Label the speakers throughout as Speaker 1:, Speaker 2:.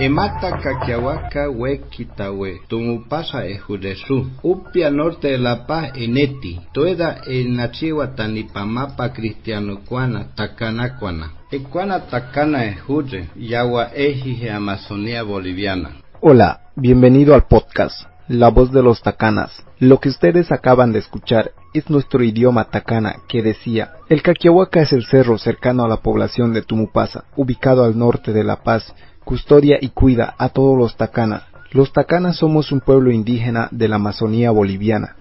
Speaker 1: Emata Caquiahuaca Huequitawe, Tumupasa Ejudesu, Upia Norte de La Paz Eneti, Tueda Enachiwa Tanipamapa Cristiano Cuana, Takanacuana. Ecuana Takana Ejude, Yagua Ejije Amazonía Boliviana.
Speaker 2: Hola, bienvenido al podcast La Voz de los Tacanas. Lo que ustedes acaban de escuchar es nuestro idioma tacana que decía, el Caquiahuaca es el cerro cercano a la población de Tumupasa, ubicado al norte de La Paz, custodia y cuida a todos los tacanas. Los tacanas somos un pueblo indígena de la Amazonía boliviana.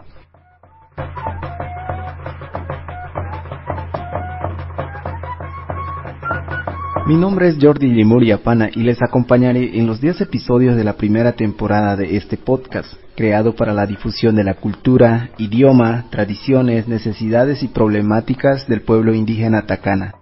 Speaker 2: Mi nombre es Jordi Limuria Pana y les acompañaré en los 10 episodios de la primera temporada de este podcast, creado para la difusión de la cultura, idioma, tradiciones, necesidades y problemáticas del pueblo indígena tacana.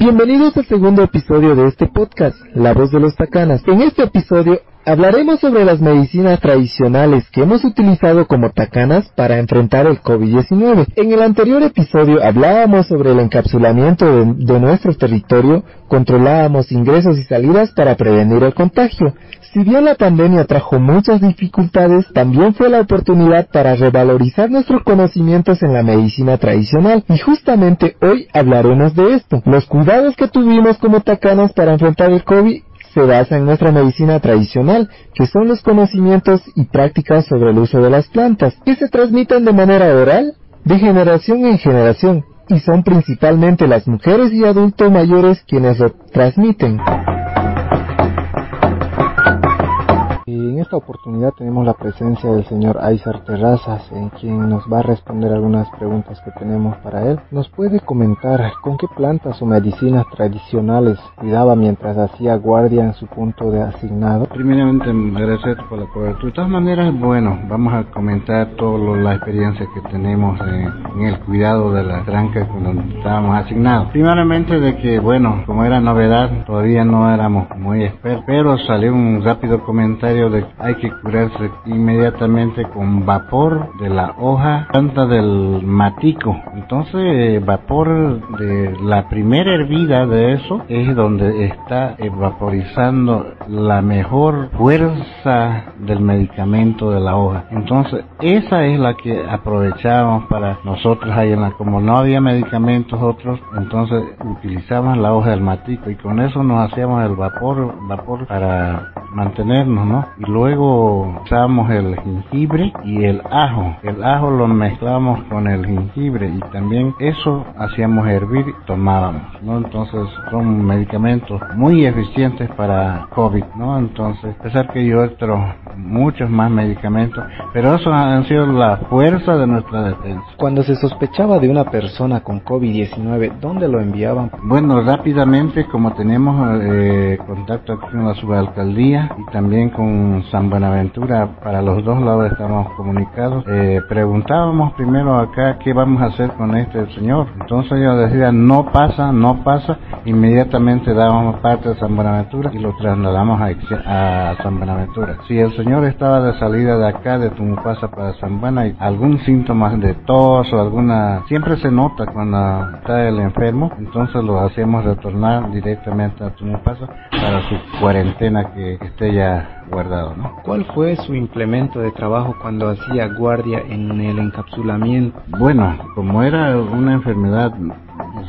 Speaker 2: Bienvenidos al segundo episodio de este podcast, La Voz de los Tacanas. En este episodio hablaremos sobre las medicinas tradicionales que hemos utilizado como tacanas para enfrentar el COVID-19. En el anterior episodio hablábamos sobre el encapsulamiento de, nuestro territorio, controlábamos ingresos y salidas para prevenir el contagio. Si bien la pandemia trajo muchas dificultades, también fue la oportunidad para revalorizar nuestros conocimientos en la medicina tradicional. Y justamente hoy hablaremos de esto, los cuidados que tuvimos como tacanas para enfrentar el COVID se basa en nuestra medicina tradicional, que son los conocimientos y prácticas sobre el uso de las plantas, que se transmiten de manera oral, de generación en generación, y son principalmente las mujeres y adultos mayores quienes lo transmiten. En esta oportunidad tenemos la presencia del señor Aizar Terrazas, en quien nos va a responder algunas preguntas que tenemos para él. ¿Nos puede comentar con qué plantas o medicinas tradicionales cuidaba mientras hacía guardia en su punto de asignado?
Speaker 3: Primeramente, agradecer por la cobertura. De todas maneras, bueno, vamos a comentar toda la experiencia que tenemos en, el cuidado de la tranca cuando estábamos asignados. Primeramente de que, bueno, como era novedad, todavía no éramos muy expertos, pero salió un rápido comentario de hay que curarse inmediatamente con vapor de la hoja planta del matico. Entonces, vapor de la primera hervida de eso es donde está vaporizando la mejor fuerza del medicamento de la hoja. Entonces, esa es la que aprovechamos para nosotros ahí en la, como no había medicamentos otros, entonces utilizamos la hoja del matico y con eso nos hacíamos el vapor, vapor para mantenernos, ¿no? Y luego usamos el jengibre y el ajo. El ajo lo mezclamos con el jengibre y también eso hacíamos hervir y tomábamos, ¿no? Entonces son medicamentos muy eficientes para COVID, ¿no? Entonces, a pesar que yo otros muchos más medicamentos, pero eso han sido la fuerza de nuestra defensa.
Speaker 2: Cuando se sospechaba de una persona con COVID-19, ¿dónde lo enviaban?
Speaker 3: Bueno, rápidamente, como tenemos eh, contacto con la subalcaldía y también con San Buenaventura, para los dos lados estamos comunicados, eh, preguntábamos primero acá qué vamos a hacer con este señor. Entonces ellos decían, no pasa, no pasa, inmediatamente dábamos parte de San Buenaventura y lo trasladamos a, San Buenaventura. Si el señor estaba de salida de acá, de Tumupasa para San Buena, y algún síntoma de tos o alguna, siempre se nota cuando está el enfermo, entonces lo hacemos retornar directamente a Tumupasa para su cuarentena que esté ya guardado, ¿no?
Speaker 2: ¿Cuál fue su implemento de trabajo cuando hacía guardia en el encapsulamiento?
Speaker 3: Bueno, como era una enfermedad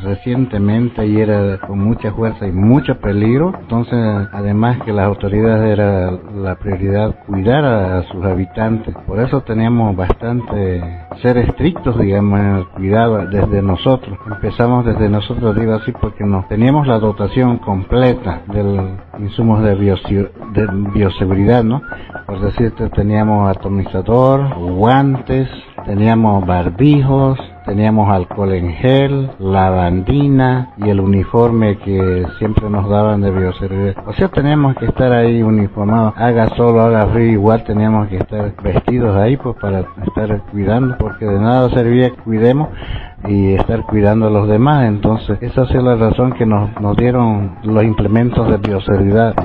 Speaker 3: recientemente y era con mucha fuerza y mucho peligro, entonces además que las autoridades era la prioridad cuidar a, sus habitantes, por eso teníamos bastante ser estrictos digamos en el cuidado desde nosotros, empezamos desde nosotros digo así porque no teníamos la dotación completa del insumos de, de bioseguridad, ¿no? Por decirte, teníamos atomizador, guantes, teníamos barbijos, teníamos alcohol en gel, lavandina y el uniforme que siempre nos daban de bioseguridad. O sea, teníamos que estar ahí uniformados, haga solo, haga frío, igual teníamos que estar vestidos ahí pues para estar cuidando, porque de nada servía cuidemos y estar cuidando a los demás. Entonces, esa es la razón que nos, nos dieron los implementos de bioseguridad.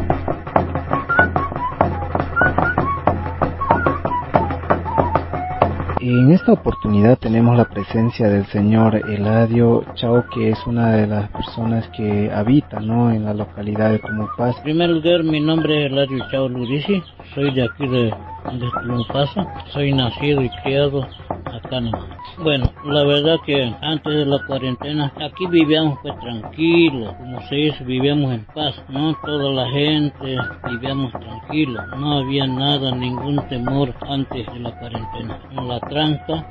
Speaker 2: En esta oportunidad tenemos la presencia del señor Eladio Chao, que es una de las personas que habita ¿no? en la localidad de Tumupaz.
Speaker 4: En primer lugar, mi nombre es Eladio Chao Lurici, soy de aquí de, de soy nacido y criado acá Bueno, la verdad que antes de la cuarentena aquí vivíamos pues tranquilos, como se dice, vivíamos en paz, ¿no? Toda la gente vivíamos tranquilos, no había nada, ningún temor antes de la cuarentena.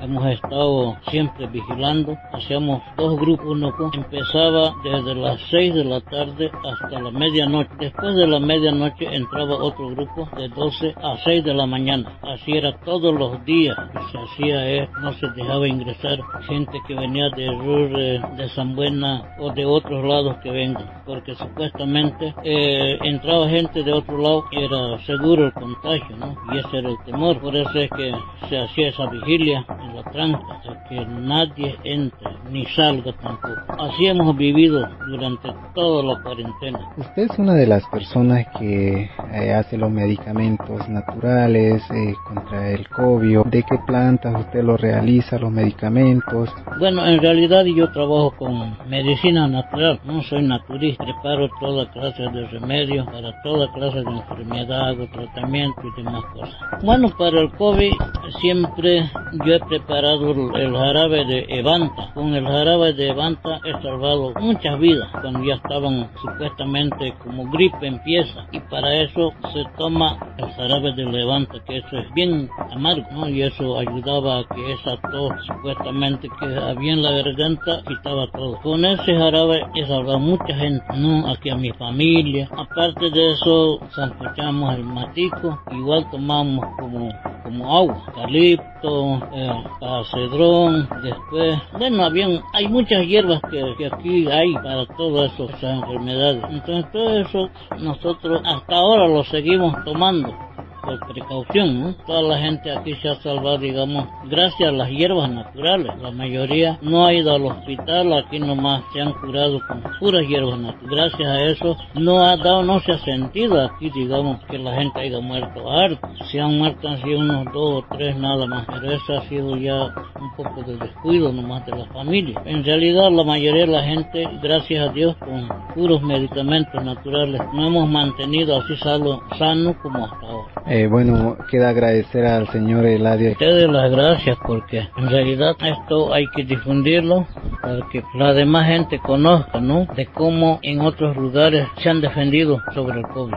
Speaker 4: Hemos estado siempre vigilando, hacíamos dos grupos, uno empezaba desde las 6 de la tarde hasta la medianoche. Después de la medianoche entraba otro grupo de 12 a 6 de la mañana. Así era todos los días se hacía esto no se dejaba ingresar gente que venía de Rur, de San Buena o de otros lados que vengan, porque supuestamente eh, entraba gente de otro lado que era seguro el contagio, ¿no? Y ese era el temor, por eso es que se hacía esa vigilia en la tranca, que nadie entre ni salga tampoco. Así hemos vivido durante toda la cuarentena.
Speaker 2: Usted es una de las personas que eh, hace los medicamentos naturales eh, contra el COVID. ¿De qué plantas usted lo realiza los medicamentos?
Speaker 4: Bueno, en realidad yo trabajo con medicina natural, no soy naturista, preparo toda clase de remedios para toda clase de enfermedad, o tratamiento y demás cosas. Bueno, para el COVID siempre yo he preparado el jarabe de Evanta. Con el jarabe de Evanta he salvado muchas vidas cuando ya estaban supuestamente como gripe empieza y para eso se toma el jarabe de Levanta que eso es bien amargo ¿no? y eso ayudaba a que esa tos supuestamente que había la garganta quitaba todo. Con ese jarabe he salvado mucha gente, no aquí a mi familia. Aparte de eso, sancochamos el matico, igual tomamos como, como agua, calipto, eh, cedrón, después, bueno, habían, hay muchas hierbas que, que aquí hay para todas esas enfermedades. Entonces todo eso nosotros hasta ahora lo seguimos tomando por precaución, ¿no? Toda la gente aquí se ha salvado, digamos, gracias a las hierbas naturales. La mayoría no ha ido al hospital, aquí nomás se han curado con puras hierbas naturales. Gracias a eso no ha dado, no se ha sentido aquí, digamos, que la gente haya muerto harto. Se han muerto así unos dos o tres nada más, pero eso ha sido ya un poco de descuido nomás de la familia. En realidad la mayoría de la gente, gracias a Dios, con puros medicamentos naturales, no hemos mantenido así sano, sano como hasta ahora.
Speaker 2: Eh, bueno, queda agradecer al señor Eladio.
Speaker 4: Ustedes las gracias porque en realidad esto hay que difundirlo para que la demás gente conozca, ¿no? De cómo en otros lugares se han defendido sobre el COVID.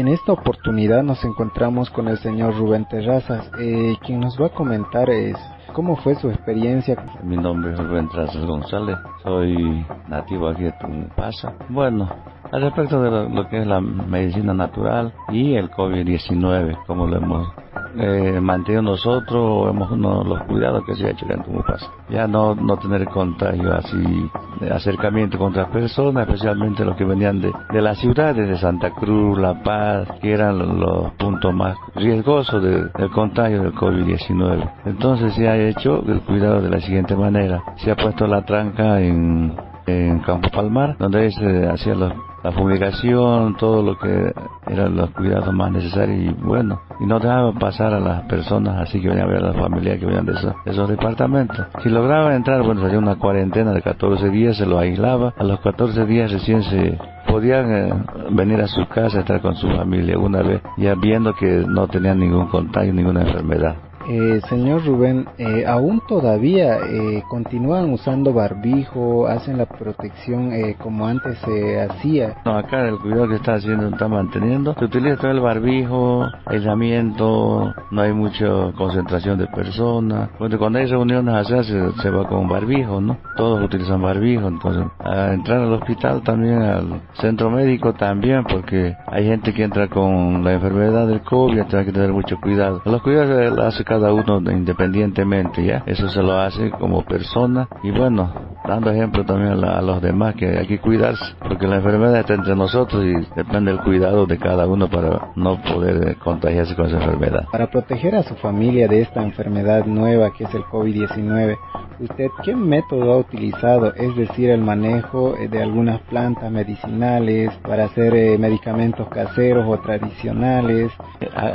Speaker 2: En esta oportunidad nos encontramos con el señor Rubén Terrazas, eh, quien nos va a comentar es cómo fue su experiencia.
Speaker 5: Mi nombre es Rubén Terrazas González, soy nativo aquí de Tumpasa. Bueno, al respecto de lo, que es la medicina natural y el COVID-19, como lo hemos eh, mantenido nosotros, hemos uno los cuidados que se ha hecho en Tumupasa. Ya no, no tener contagio así, acercamiento con otras personas, especialmente los que venían de, de las ciudades de Santa Cruz, La Paz, que eran los, puntos más riesgosos del contagio del COVID-19. Entonces se ha hecho el cuidado de la siguiente manera. Se ha puesto la tranca en, en Campo Palmar, donde se hacía los la fumigación, todo lo que eran los cuidados más necesarios y bueno, y no dejaban pasar a las personas así que venían a ver a la familia que venían de esos, departamentos. Si lograban entrar, bueno, salía una cuarentena de 14 días, se lo aislaba, a los 14 días recién se podían eh, venir a su casa, estar con su familia una vez, ya viendo que no tenían ningún contagio, ninguna enfermedad.
Speaker 2: Eh, señor Rubén, eh, aún todavía eh, continúan usando barbijo, hacen la protección eh, como antes se hacía.
Speaker 5: No, acá el cuidado que está haciendo, está manteniendo. Se utiliza todo el barbijo, aislamiento, no hay mucha concentración de personas. cuando hay reuniones allá se, se, va con barbijo, ¿no? Todos utilizan barbijo, entonces a entrar al hospital también, al centro médico también, porque hay gente que entra con la enfermedad del COVID, tiene que tener mucho cuidado. Los cuidados hace cada uno independientemente, ¿ya? Eso se lo hace como persona y bueno, dando ejemplo también a, los demás que hay que cuidarse, porque la enfermedad está entre nosotros y depende del cuidado de cada uno para no poder contagiarse con esa enfermedad.
Speaker 6: Para proteger a su familia de esta enfermedad nueva que es el COVID-19, ¿usted qué método ha utilizado? Es decir, el manejo eh, de algunas plantas medicinales para hacer eh, medicamentos caseros o tradicionales.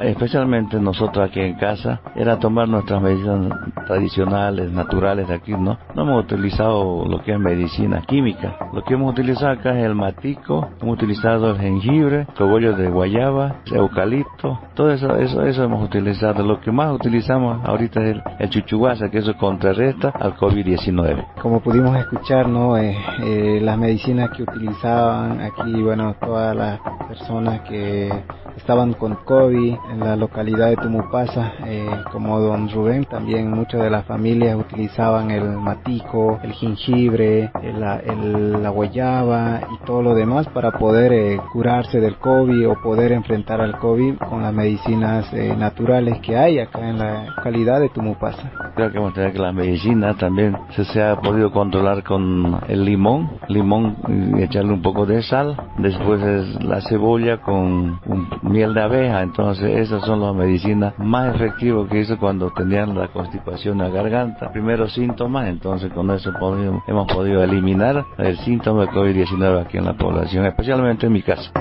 Speaker 5: Especialmente nosotros aquí en casa, era tomar nuestras medicinas tradicionales, naturales de aquí, ¿no? No hemos utilizado lo que es medicina química. Lo que hemos utilizado acá es el matico, hemos utilizado el jengibre, cogollos de guayaba, eucalipto, todo eso, eso, eso hemos utilizado. Lo que más utilizamos ahorita es el, el chuchuguasa, que eso contrarresta al COVID-19.
Speaker 6: Como pudimos escuchar, ¿no? Eh, eh, las medicinas que utilizaban aquí, bueno, todas las personas que estaban con COVID en la localidad de Tumupasa, eh, como don Rubén, también muchas de las familias utilizaban el matico, el jengibre, el, la guayaba y todo lo demás para poder eh, curarse del COVID o poder enfrentar al COVID con las medicinas eh, naturales que hay acá en la localidad de Tumupasa.
Speaker 5: Creo que a que la medicina también se, se ha podido controlar con el limón, limón y echarle un poco de sal, después es la cebolla con un miel de abeja, entonces esas son las medicinas más efectivas que hizo cuando tenían la constipación en la garganta. Primeros síntomas, entonces con eso hemos podido eliminar el síntoma de COVID-19 aquí en la población, especialmente en mi casa.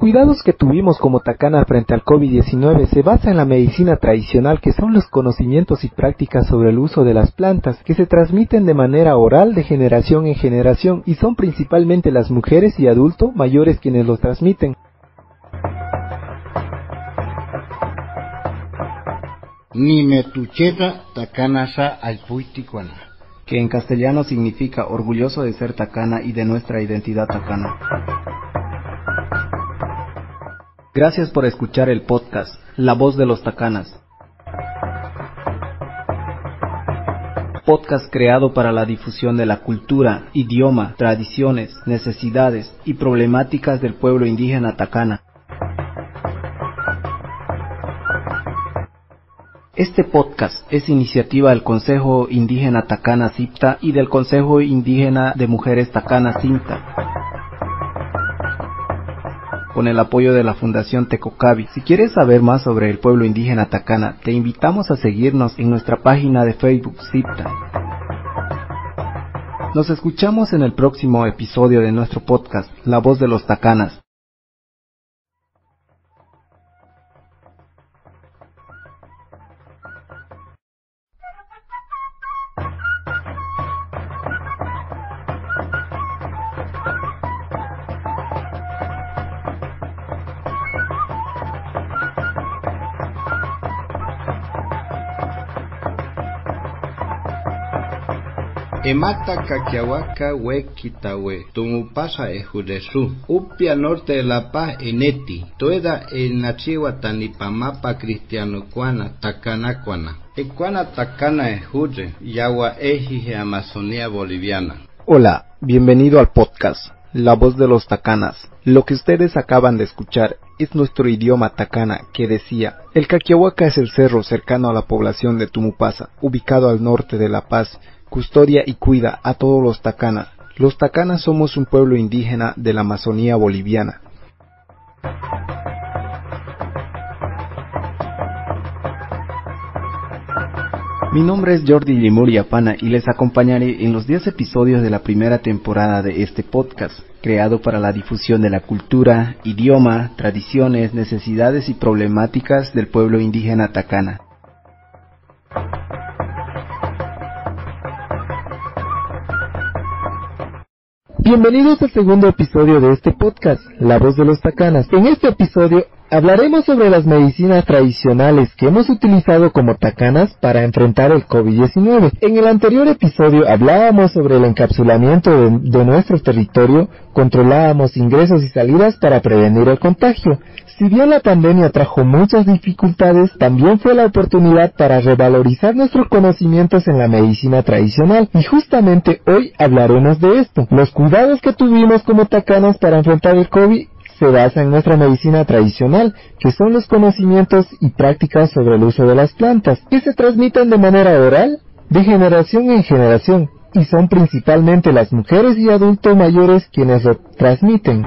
Speaker 6: Cuidados que tuvimos como Takana frente al COVID-19 se basa en la medicina tradicional que son los conocimientos y prácticas sobre el uso de las plantas que se transmiten de manera oral de generación en generación y son principalmente las mujeres y adultos mayores quienes los transmiten.
Speaker 1: Nimetucheta takanasa
Speaker 6: que en castellano significa orgulloso de ser tacana y de nuestra identidad tacana. Gracias por escuchar el podcast La voz de los tacanas. Podcast creado para la difusión de la cultura, idioma, tradiciones, necesidades y problemáticas del pueblo indígena tacana. Este podcast es iniciativa del Consejo Indígena Tacana Cipta y del Consejo Indígena de Mujeres Tacana Cinta con el apoyo de la Fundación Tecocabi. Si quieres saber más sobre el pueblo indígena Tacana, te invitamos a seguirnos en nuestra página de Facebook CIPTA. Nos escuchamos en el próximo episodio de nuestro podcast, La voz de los Tacanas.
Speaker 1: Emata Caquiahuaca Huequitawe, Tumupasa Ejudesu, Upia Norte de La Paz Eneti, Tueda en Nachiwa Tanipamapa Cristiano Cuana, Takanacuana. Ecuana Takana Ejude, Yagua Ejije Amazonía Boliviana.
Speaker 6: Hola, bienvenido al podcast La Voz de los Tacanas. Lo que ustedes acaban de escuchar es nuestro idioma tacana que decía, el Caquiahuaca es el cerro cercano a la población de Tumupasa, ubicado al norte de La Paz, custodia y cuida a todos los tacanas. Los tacanas somos un pueblo indígena de la Amazonía boliviana. Mi nombre es Jordi Limuria Pana y les acompañaré en los 10 episodios de la primera temporada de este podcast, creado para la difusión de la cultura, idioma, tradiciones, necesidades y problemáticas del pueblo indígena tacana. Bienvenidos al segundo episodio de este podcast, La voz de los tacanas. En este episodio Hablaremos sobre las medicinas tradicionales que hemos utilizado como tacanas para enfrentar el COVID-19. En el anterior episodio hablábamos sobre el encapsulamiento de, nuestro territorio, controlábamos ingresos y salidas para prevenir el contagio. Si bien la pandemia trajo muchas dificultades, también fue la oportunidad para revalorizar nuestros conocimientos en la medicina tradicional. Y justamente hoy hablaremos de esto, los cuidados que tuvimos como tacanas para enfrentar el COVID
Speaker 2: se basa en nuestra medicina tradicional, que son los conocimientos y prácticas sobre el uso de las plantas, que se transmiten de manera oral, de generación en generación, y son principalmente las mujeres y adultos mayores quienes lo transmiten.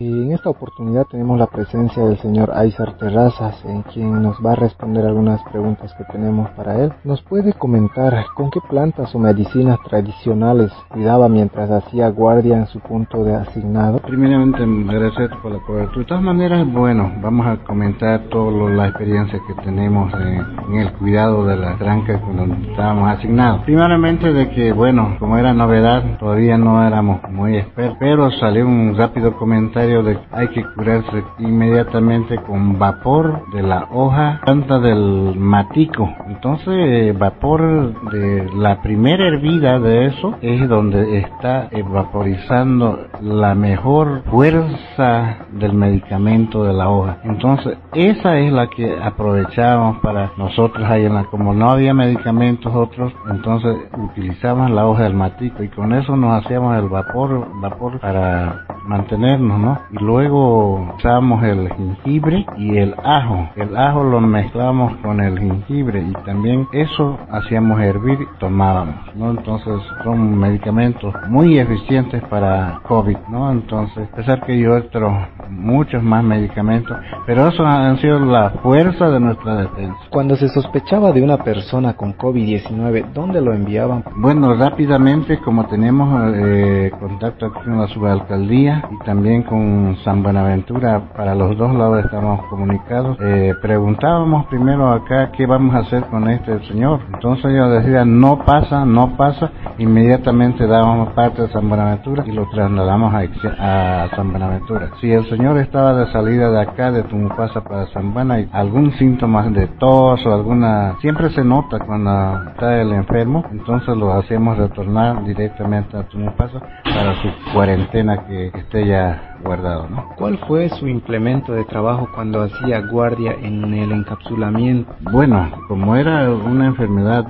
Speaker 2: En esta oportunidad tenemos la presencia del señor Aizar Terrazas, en quien nos va a responder algunas preguntas que tenemos para él. ¿Nos puede comentar con qué plantas o medicinas tradicionales cuidaba mientras hacía guardia en su punto de asignado?
Speaker 3: Primeramente, gracias por la cobertura. De todas maneras, bueno, vamos a comentar toda la experiencia que tenemos en, el cuidado de las trancas cuando estábamos asignados. Primeramente de que, bueno, como era novedad, todavía no éramos muy expertos, pero salió un rápido comentario hay que curarse inmediatamente con vapor de la hoja planta del matico. Entonces, vapor de la primera hervida de eso es donde está evaporizando la mejor fuerza del medicamento de la hoja. Entonces, esa es la que aprovechábamos para nosotros ahí en la, como no había medicamentos otros, entonces utilizamos la hoja del matico y con eso nos hacíamos el vapor, vapor para mantenernos, ¿no? Y luego usamos el jengibre y el ajo. El ajo lo mezclamos con el jengibre y también eso hacíamos hervir y tomábamos, ¿no? Entonces son medicamentos muy eficientes para COVID, ¿no? Entonces, a pesar que yo otro muchos más medicamentos, pero eso han sido la fuerza de nuestra defensa.
Speaker 2: Cuando se sospechaba de una persona con COVID-19, ¿dónde lo enviaban?
Speaker 3: Bueno, rápidamente, como tenemos eh, contacto con la subalcaldía y también con San Buenaventura, para los dos lados estamos comunicados, eh, preguntábamos primero acá qué vamos a hacer con este señor. Entonces ellos decían, no pasa, no pasa, inmediatamente dábamos parte de San Buenaventura y lo trasladamos a, a San Buenaventura. Si el señor estaba de salida de acá, de Tumupasa para San Buena, y algún síntoma de tos o alguna, siempre se nota cuando está el enfermo, entonces lo hacemos retornar directamente a Tumupasa para su cuarentena que ya guardado, ¿no?
Speaker 2: ¿Cuál fue su implemento de trabajo cuando hacía guardia en el encapsulamiento?
Speaker 3: Bueno, como era una enfermedad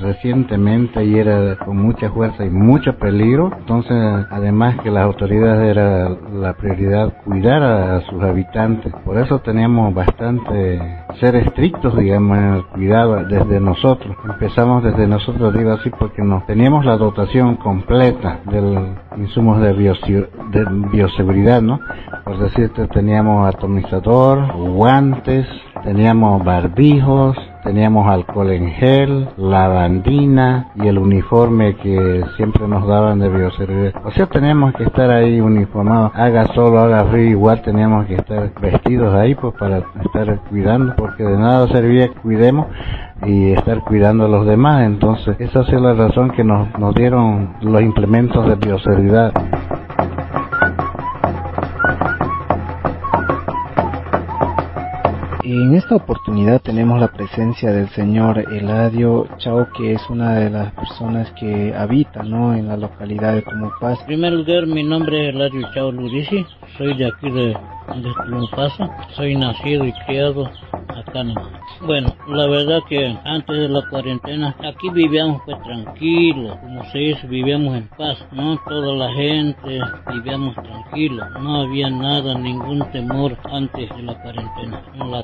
Speaker 3: recientemente y era con mucha fuerza y mucho peligro, entonces además que las autoridades era la prioridad cuidar a, sus habitantes, por eso teníamos bastante ser estrictos digamos en el cuidado desde nosotros, empezamos desde nosotros digo así porque no teníamos la dotación completa del insumos de, de bioseguridad, ¿no? Por decirte teníamos atomizador, guantes, teníamos barbijos, teníamos alcohol en gel, lavandina y el uniforme que siempre nos daban de bioseguridad. O sea, teníamos que estar ahí uniformados, haga solo, haga frío, igual teníamos que estar vestidos ahí pues para estar cuidando, porque de nada servía que cuidemos y estar cuidando a los demás. Entonces, esa es la razón que nos, nos dieron los implementos de bioseguridad.
Speaker 2: En esta oportunidad tenemos la presencia del señor Eladio Chao, que es una de las personas que habita ¿no? en la localidad de Tumupaz.
Speaker 4: En primer lugar, mi nombre es Eladio Chao Lurici, soy de aquí de, de soy nacido y criado acá nomás. Bueno, la verdad que antes de la cuarentena aquí vivíamos pues tranquilos, como se dice, vivíamos en paz, ¿no? Toda la gente vivíamos tranquilos, no había nada, ningún temor antes de la cuarentena. En la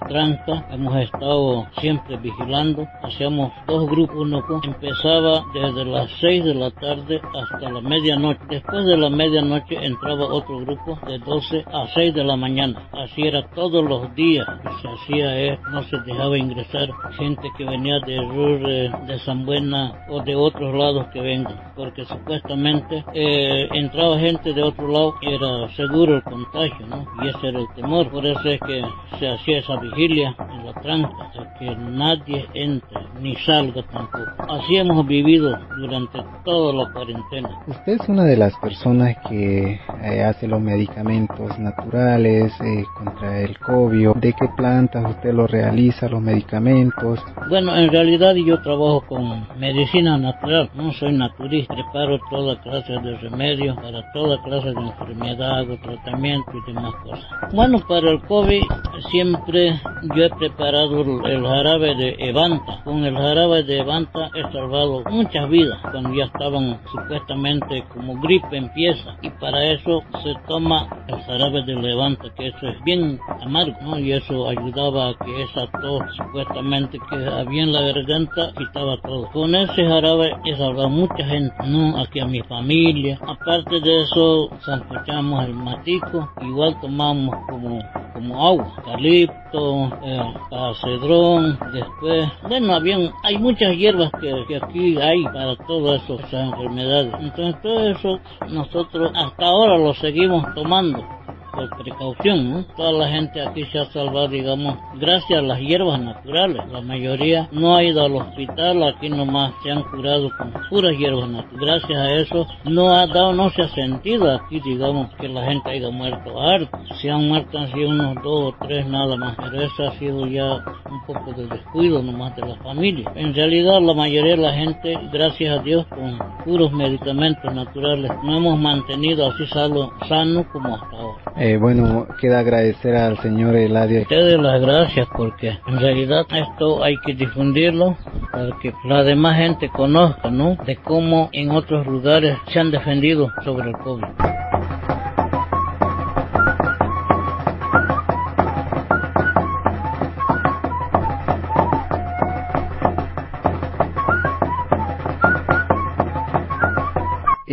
Speaker 4: hemos estado siempre vigilando, hacíamos dos grupos, uno empezaba desde las 6 de la tarde hasta la medianoche. Después de la medianoche entraba otro grupo de 12 a 6 de la mañana. Así era todos los días. Se hacía, eh, no se dejaba ingresar gente que venía de Rur, de San Buena o de otros lados que vengan, porque supuestamente eh, entraba gente de otro lado y era seguro el contagio, ¿no? Y ese era el temor, por eso es que se hacía esa vigilia en la tranca, que nadie entre ni salga tampoco. Así hemos vivido durante toda la cuarentena.
Speaker 2: Usted es una de las personas que eh, hace los medicamentos naturales eh, contra el COVID. ¿De qué plantas usted lo realiza, los medicamentos?
Speaker 4: Bueno, en realidad yo trabajo con medicina natural. No soy naturista, preparo toda clase de remedios para toda clase de enfermedad, hago tratamiento y demás cosas. Bueno, para el COVID siempre yo he preparado el jarabe de Evanta con el jarabe de Levanta he salvado muchas vidas cuando ya estaban supuestamente como gripe empieza y para eso se toma el jarabe de Levanta que eso es bien amargo ¿no? y eso ayudaba a que esa tos supuestamente que había en la garganta quitaba todo. Con ese jarabe he salvado mucha gente, ¿no? Aquí a mi familia. Aparte de eso, sancochamos el matico, igual tomamos como, como agua, calipto, eh, cedrón, después, bueno, habían, hay muchas hierbas que aquí hay para todas esas enfermedades. Entonces todo eso nosotros hasta ahora lo seguimos tomando precaución, ¿no? Toda la gente aquí se ha salvado, digamos, gracias a las hierbas naturales. La mayoría no ha ido al hospital, aquí nomás se han curado con puras hierbas naturales. Gracias a eso no ha dado, no se ha sentido aquí, digamos, que la gente haya muerto harto. Se han muerto han sido unos dos o tres nada más, pero eso ha sido ya un poco de descuido nomás de la familia. En realidad la mayoría de la gente, gracias a Dios, con puros medicamentos naturales, no hemos mantenido así sano, sano como hasta ahora.
Speaker 2: Eh, bueno, queda agradecer al señor Eladio.
Speaker 4: Ustedes las gracias porque en realidad esto hay que difundirlo para que la demás gente conozca, ¿no? De cómo en otros lugares se han defendido sobre el COVID.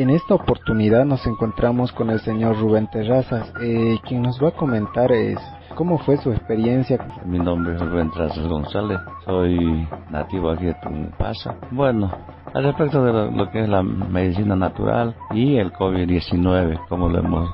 Speaker 2: En esta oportunidad nos encontramos con el señor Rubén Terrazas, eh, quien nos va a comentar es cómo fue su experiencia.
Speaker 5: Mi nombre es Rubén Terrazas González, soy nativo aquí de Tumpasa. Bueno, al respecto de lo, que es la medicina natural y el COVID-19, como lo hemos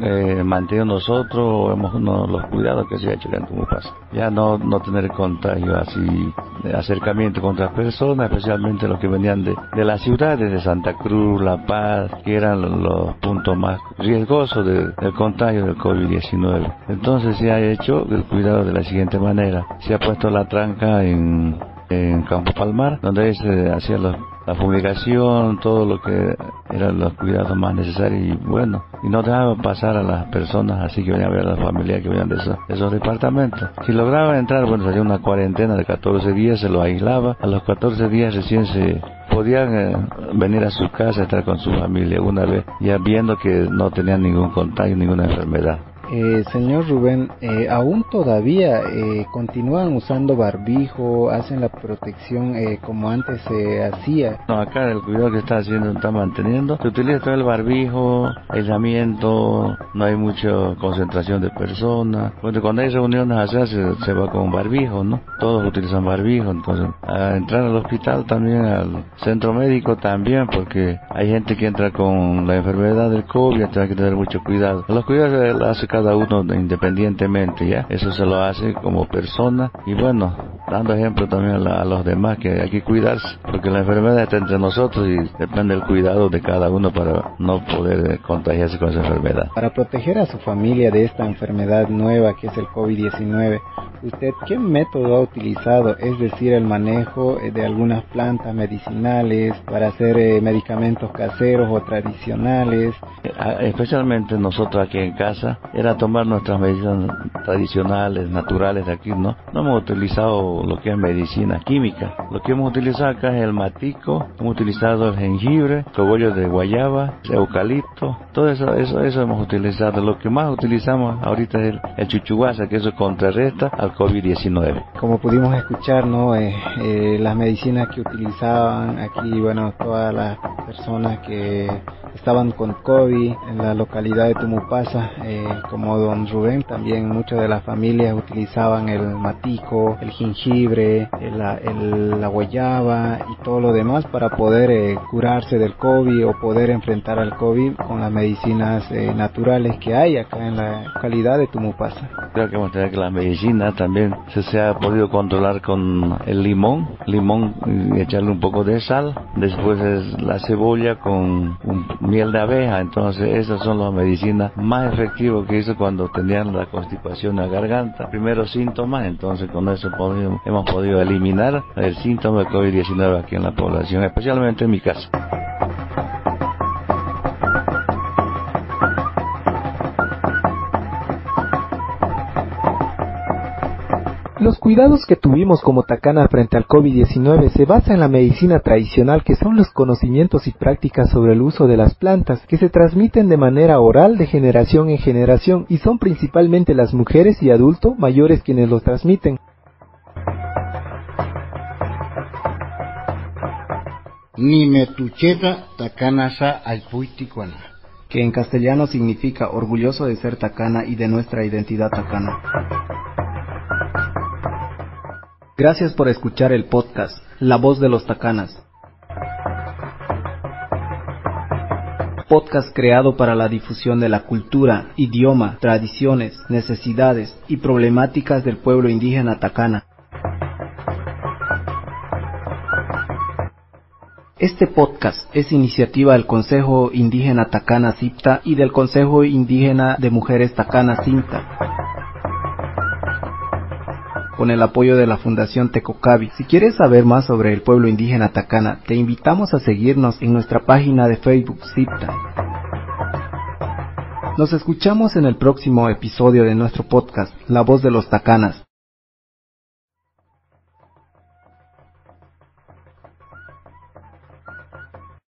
Speaker 5: eh, mantenido nosotros, hemos no, los cuidados que se ha hecho en Tumupasa. Ya no, no tener contagio así, de acercamiento con otras personas, especialmente los que venían de, de las ciudades de Santa Cruz, La Paz, que eran los puntos más riesgosos de, del contagio del COVID-19. Entonces se ha hecho el cuidado de la siguiente manera. Se ha puesto la tranca en, en Campo Palmar, donde se hacía los la fumigación, todo lo que eran los cuidados más necesarios y bueno, y no dejaban pasar a las personas así que venían a ver a las familias que venían de esos, esos departamentos. Si lograban entrar, bueno, salía una cuarentena de 14 días, se lo aislaba, a los 14 días recién se podían eh, venir a su casa, estar con su familia una vez, ya viendo que no tenían ningún contagio, ninguna enfermedad.
Speaker 2: Eh, señor Rubén, eh, aún todavía eh, continúan usando barbijo, hacen la protección eh, como antes se hacía.
Speaker 5: No, acá el cuidado que está haciendo, está manteniendo. Se utiliza todo el barbijo, aislamiento, no hay mucha concentración de personas. Bueno, cuando hay reuniones allá se, va con barbijo, ¿no? Todos utilizan barbijo, entonces a entrar al hospital también, al centro médico también, porque hay gente que entra con la enfermedad del COVID, hay que tener mucho cuidado. Los cuidados hace cada uno independientemente, ¿ya? Eso se lo hace como persona y bueno, dando ejemplo también a, la, a, los demás que hay que cuidarse, porque la enfermedad está entre nosotros y depende del cuidado de cada uno para no poder contagiarse con esa enfermedad.
Speaker 2: Para proteger a su familia de esta enfermedad nueva que es el COVID-19, ¿usted qué método ha utilizado? Es decir, el manejo de algunas plantas medicinales para hacer eh, medicamentos caseros o tradicionales.
Speaker 5: Especialmente nosotros aquí en casa, era tomar nuestras medicinas tradicionales, naturales de aquí, ¿no? No hemos utilizado lo que es medicina química. Lo que hemos utilizado acá es el matico, hemos utilizado el jengibre, cogollo de guayaba, eucalipto, todo eso, eso, eso hemos utilizado. Lo que más utilizamos ahorita es el, el chuchuguasa, que eso contrarresta al COVID-19.
Speaker 2: Como pudimos escuchar, ¿no? Eh, eh, las medicinas que utilizaban aquí, bueno, todas las personas que estaban con COVID en la localidad de Tumupasa, eh, como don Rubén, también muchas de las familias utilizaban el matico, el jengibre, el, el, la guayaba y todo lo demás para poder eh, curarse del COVID o poder enfrentar al COVID con las medicinas eh, naturales que hay acá en la localidad de Tumupasa.
Speaker 5: Creo que a tener que la medicina también se, se ha podido controlar con el limón, limón y echarle un poco de sal, después es la cebolla con un miel de abeja, entonces esas son las medicinas más efectivas que hizo cuando tenían la constipación en la garganta. Primeros síntomas, entonces con eso podemos, hemos podido eliminar el síntoma de COVID-19 aquí en la población, especialmente en mi casa.
Speaker 6: Los cuidados que tuvimos como Tacana frente al COVID-19 se basan en la medicina tradicional que son los conocimientos y prácticas sobre el uso de las plantas que se transmiten de manera oral de generación en generación y son principalmente las mujeres y adultos mayores quienes los transmiten.
Speaker 3: Ni alpuiticuana.
Speaker 6: Que en castellano significa orgulloso de ser tacana y de nuestra identidad tacana. Gracias por escuchar el podcast La voz de los tacanas. Podcast creado para la difusión de la cultura, idioma, tradiciones, necesidades y problemáticas del pueblo indígena tacana. Este podcast es iniciativa del Consejo Indígena Tacana CIPTA y del Consejo Indígena de Mujeres Tacana CINTA con el apoyo de la Fundación Tecocabi. Si quieres saber más sobre el pueblo indígena Tacana, te invitamos a seguirnos en nuestra página de Facebook CIPTA. Nos escuchamos en el próximo episodio de nuestro podcast, La Voz de los Tacanas.